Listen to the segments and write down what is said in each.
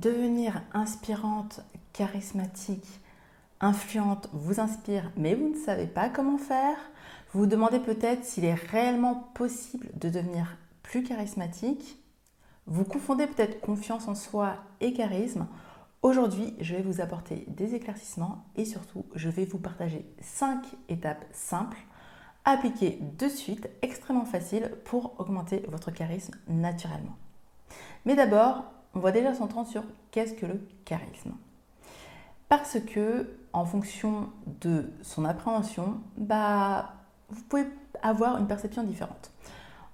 devenir inspirante, charismatique, influente vous inspire, mais vous ne savez pas comment faire, vous vous demandez peut-être s'il est réellement possible de devenir plus charismatique, vous confondez peut-être confiance en soi et charisme. Aujourd'hui, je vais vous apporter des éclaircissements et surtout, je vais vous partager 5 étapes simples appliquées de suite, extrêmement faciles pour augmenter votre charisme naturellement. Mais d'abord, on va déjà s'entendre sur qu'est-ce que le charisme. Parce que, en fonction de son appréhension, bah, vous pouvez avoir une perception différente.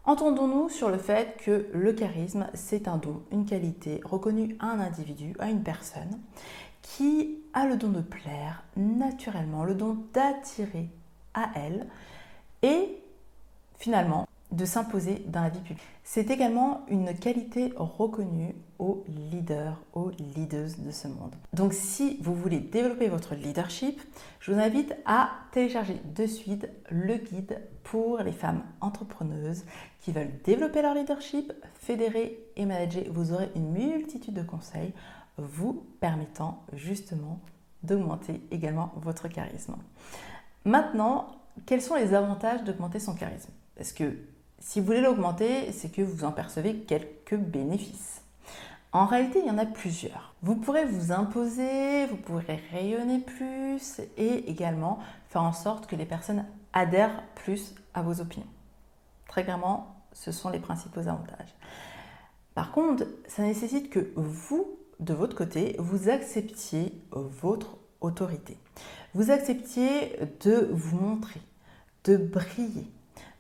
Entendons-nous sur le fait que le charisme, c'est un don, une qualité reconnue à un individu, à une personne, qui a le don de plaire naturellement, le don d'attirer à elle et finalement de s'imposer dans la vie publique. C'est également une qualité reconnue aux leaders, aux leaders de ce monde. Donc si vous voulez développer votre leadership, je vous invite à télécharger de suite le guide pour les femmes entrepreneuses qui veulent développer leur leadership, fédérer et manager. Vous aurez une multitude de conseils vous permettant justement d'augmenter également votre charisme. Maintenant, quels sont les avantages d'augmenter son charisme? Parce que si vous voulez l'augmenter, c'est que vous en percevez quelques bénéfices. En réalité, il y en a plusieurs. Vous pourrez vous imposer, vous pourrez rayonner plus et également faire en sorte que les personnes adhèrent plus à vos opinions. Très clairement, ce sont les principaux avantages. Par contre, ça nécessite que vous, de votre côté, vous acceptiez votre autorité. Vous acceptiez de vous montrer, de briller,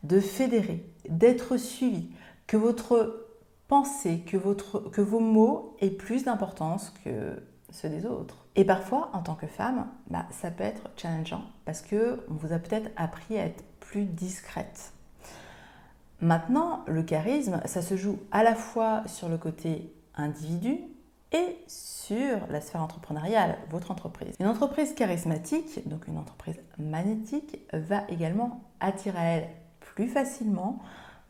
de fédérer, d'être suivi, que votre pensée, que, vos mots aient plus d'importance que ceux des autres. Et parfois, en tant que femme, bah, ça peut être challengeant parce que on vous a peut-être appris à être plus discrète. Maintenant, le charisme, ça se joue à la fois sur le côté individu et sur la sphère entrepreneuriale, votre entreprise. Une entreprise charismatique, donc une entreprise magnétique, va également attirer à elle plus facilement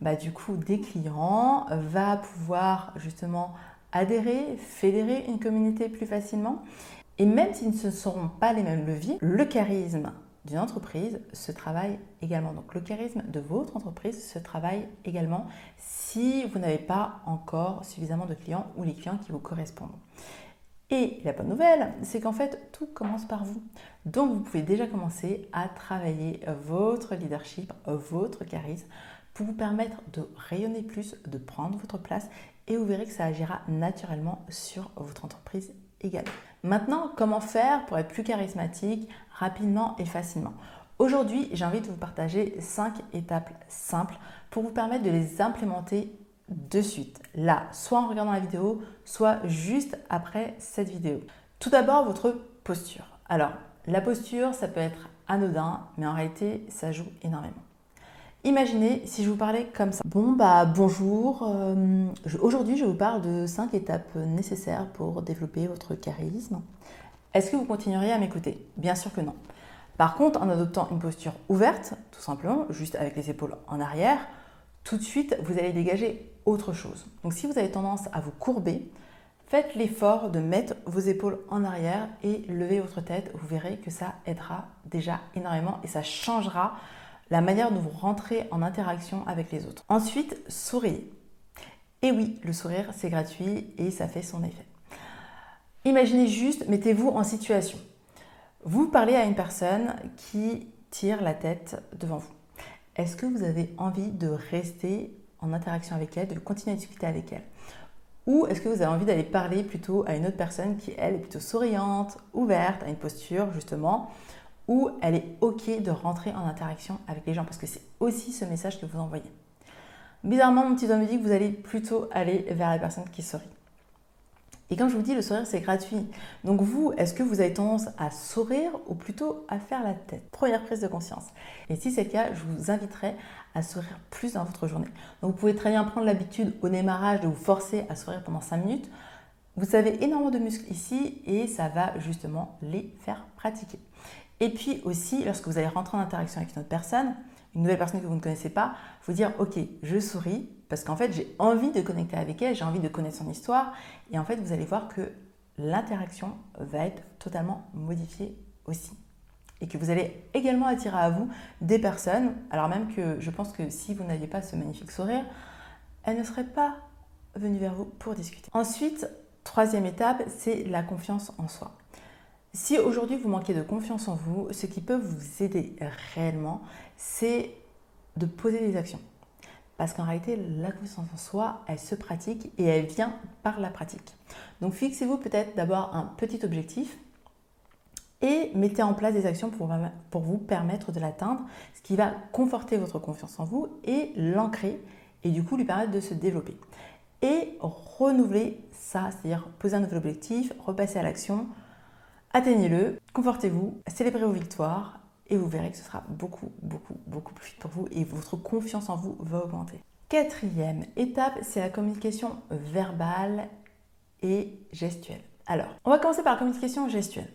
bah, du coup des clients, va pouvoir justement adhérer, fédérer une communauté plus facilement. Et même si ce ne seront pas les mêmes leviers, le charisme d'une entreprise se travaille également. Donc le charisme de votre entreprise se travaille également si vous n'avez pas encore suffisamment de clients ou les clients qui vous correspondent. Et la bonne nouvelle, c'est qu'en fait, tout commence par vous. Donc, vous pouvez déjà commencer à travailler votre leadership, votre charisme pour vous permettre de rayonner plus, de prendre votre place et vous verrez que ça agira naturellement sur votre entreprise également. Maintenant, comment faire pour être plus charismatique rapidement et facilement? Aujourd'hui, j'ai envie de vous partager 5 étapes simples pour vous permettre de les implémenter de suite, là, soit en regardant la vidéo, soit juste après cette vidéo. Tout d'abord, votre posture. Alors, la posture, ça peut être anodin, mais en réalité, ça joue énormément. Imaginez si je vous parlais comme ça. Bon, bah bonjour. Euh, aujourd'hui, je vous parle de 5 étapes nécessaires pour développer votre charisme. Est-ce que vous continueriez à m'écouter? Bien sûr que non. Par contre, en adoptant une posture ouverte, tout simplement, juste avec les épaules en arrière, tout de suite, vous allez dégager autre chose. Donc si vous avez tendance à vous courber, faites l'effort de mettre vos épaules en arrière et lever votre tête. Vous verrez que ça aidera déjà énormément et ça changera la manière dont vous rentrez en interaction avec les autres. Ensuite, souriez. Et oui, le sourire, c'est gratuit et ça fait son effet. Imaginez juste, mettez-vous en situation. Vous parlez à une personne qui tire la tête devant vous. Est-ce que vous avez envie de rester en interaction avec elle, de continuer à discuter avec elle Ou est-ce que vous avez envie d'aller parler plutôt à une autre personne qui, elle, est plutôt souriante, ouverte, à une posture justement, où elle est OK de rentrer en interaction avec les gens? Parce que c'est aussi ce message que vous envoyez. Bizarrement, mon petit doigt me dit que vous allez plutôt aller vers la personne qui sourit. Et comme je vous dis, le sourire, c'est gratuit. Donc vous, est-ce que vous avez tendance à sourire ou plutôt à faire la tête? Première prise de conscience. Et si c'est le cas, je vous inviterai à sourire plus dans votre journée. Donc vous pouvez très bien prendre l'habitude au démarrage de vous forcer à sourire pendant 5 minutes. Vous avez énormément de muscles ici et ça va justement les faire pratiquer. Et puis aussi, lorsque vous allez rentrer en interaction avec une autre personne, une nouvelle personne que vous ne connaissez pas, vous dire ok, je souris parce qu'en fait j'ai envie de connecter avec elle, j'ai envie de connaître son histoire et en fait vous allez voir que l'interaction va être totalement modifiée aussi. Et que vous allez également attirer à vous des personnes, alors même que je pense que si vous n'aviez pas ce magnifique sourire, elles ne seraient pas venues vers vous pour discuter. Ensuite, troisième étape, c'est la confiance en soi. Si aujourd'hui vous manquez de confiance en vous, ce qui peut vous aider réellement, c'est de poser des actions. Parce qu'en réalité, la confiance en soi, elle se pratique et elle vient par la pratique. Donc fixez-vous peut-être d'abord un petit objectif et mettez en place des actions pour, vous permettre de l'atteindre, ce qui va conforter votre confiance en vous et l'ancrer et du coup lui permettre de se développer. Et renouveler ça, c'est-à-dire poser un nouvel objectif, repasser à l'action, atteignez-le, confortez-vous, célébrez vos victoires et vous verrez que ce sera beaucoup, beaucoup, beaucoup plus vite pour vous et votre confiance en vous va augmenter. Quatrième étape, c'est la communication verbale et gestuelle. Alors, on va commencer par la communication gestuelle.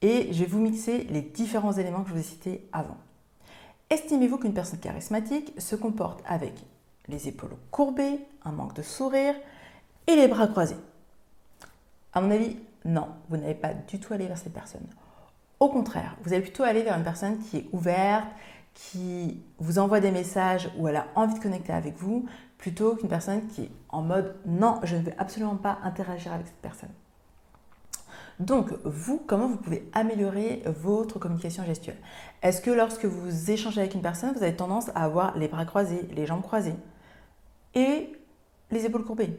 Et je vais vous mixer les différents éléments que je vous ai cités avant. Estimez-vous qu'une personne charismatique se comporte avec les épaules courbées, un manque de sourire et les bras croisés? À mon avis, non, vous n'allez pas du tout aller vers cette personne. Au contraire, vous allez plutôt aller vers une personne qui est ouverte, qui vous envoie des messages où elle a envie de connecter avec vous, plutôt qu'une personne qui est en mode non, je ne veux absolument pas interagir avec cette personne. Donc, vous, comment vous pouvez améliorer votre communication gestuelle? Est-ce que lorsque vous échangez avec une personne, vous avez tendance à avoir les bras croisés, les jambes croisées et les épaules courbées,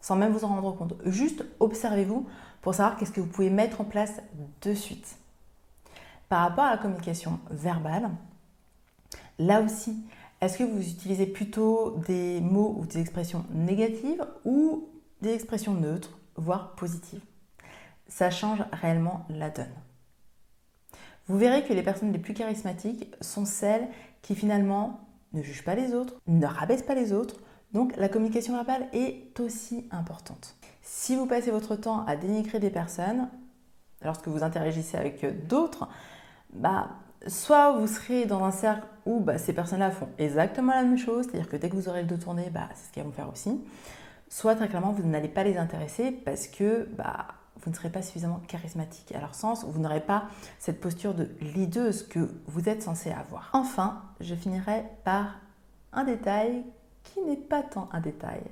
sans même vous en rendre compte? Juste observez-vous pour savoir qu'est-ce que vous pouvez mettre en place de suite. Par rapport à la communication verbale, là aussi, est-ce que vous utilisez plutôt des mots ou des expressions négatives ou des expressions neutres, voire positives? Ça change réellement la donne. Vous verrez que les personnes les plus charismatiques sont celles qui finalement ne jugent pas les autres, ne rabaissent pas les autres, donc la communication verbale est aussi importante. Si vous passez votre temps à dénigrer des personnes, lorsque vous interagissez avec d'autres, bah, soit vous serez dans un cercle où bah, ces personnes-là font exactement la même chose, c'est-à-dire que dès que vous aurez le dos tourné, bah, c'est ce qu'elles vont faire aussi. Soit très clairement, vous n'allez pas les intéresser parce que bah, vous ne serez pas suffisamment charismatique à leur sens, vous n'aurez pas cette posture de leaduse que vous êtes censé avoir. Enfin, je finirai par un détail qui n'est pas tant un détail,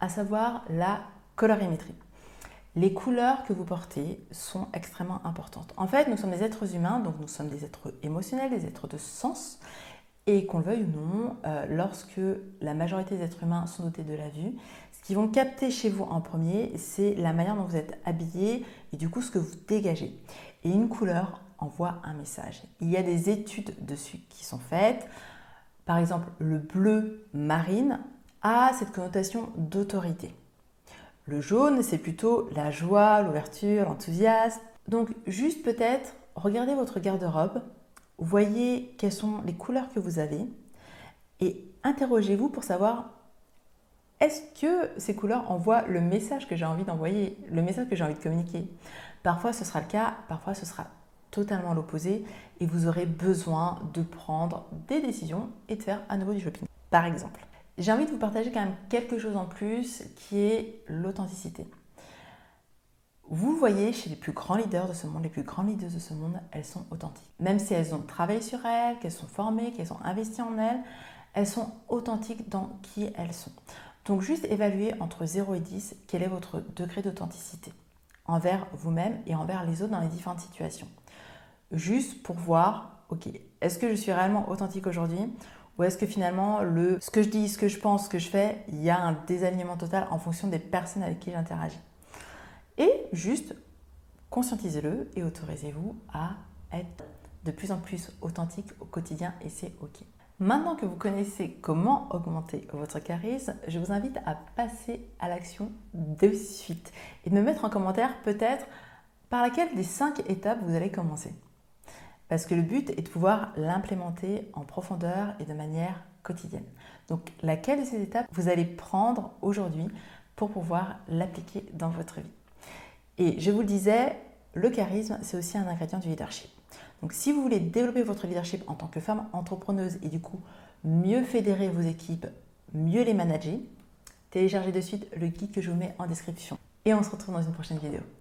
à savoir la colorimétrie. Les couleurs que vous portez sont extrêmement importantes. En fait, nous sommes des êtres humains, donc nous sommes des êtres émotionnels, des êtres de sens. Et qu'on le veuille ou non, euh, lorsque la majorité des êtres humains sont dotés de la vue, ce qu'ils vont capter chez vous en premier, c'est la manière dont vous êtes habillé et du coup ce que vous dégagez. Et une couleur envoie un message. Il y a des études dessus qui sont faites. Par exemple, le bleu marine a cette connotation d'autorité. Le jaune, c'est plutôt la joie, l'ouverture, l'enthousiasme. Donc juste peut-être, regardez votre garde-robe, voyez quelles sont les couleurs que vous avez et interrogez-vous pour savoir est-ce que ces couleurs envoient le message que j'ai envie d'envoyer, le message que j'ai envie de communiquer? Parfois ce sera le cas, parfois ce sera totalement l'opposé et vous aurez besoin de prendre des décisions et de faire à nouveau du shopping. Par exemple, j'ai envie de vous partager quand même quelque chose en plus qui est l'authenticité. Vous voyez chez les plus grands leaders de ce monde, les plus grandes leaders de ce monde, elles sont authentiques. Même si elles ont travaillé sur elles, qu'elles sont formées, qu'elles ont investi en elles, elles sont authentiques dans qui elles sont. Donc juste évaluer entre 0 et 10 quel est votre degré d'authenticité envers vous-même et envers les autres dans les différentes situations. Juste pour voir, ok, est-ce que je suis réellement authentique aujourd'hui ou est-ce que finalement, le, ce que je dis, ce que je pense, ce que je fais, il y a un désalignement total en fonction des personnes avec qui j'interagis Et juste, conscientisez-le et autorisez-vous à être de plus en plus authentique au quotidien et c'est OK. Maintenant que vous connaissez comment augmenter votre charisme, je vous invite à passer à l'action de suite et de me mettre en commentaire peut-être par laquelle des cinq étapes vous allez commencer. Parce que le but est de pouvoir l'implémenter en profondeur et de manière quotidienne. Donc, laquelle de ces étapes vous allez prendre aujourd'hui pour pouvoir l'appliquer dans votre vie? Et je vous le disais, le charisme, c'est aussi un ingrédient du leadership. Donc, si vous voulez développer votre leadership en tant que femme entrepreneuse et du coup mieux fédérer vos équipes, mieux les manager, téléchargez de suite le guide que je vous mets en description. Et on se retrouve dans une prochaine vidéo.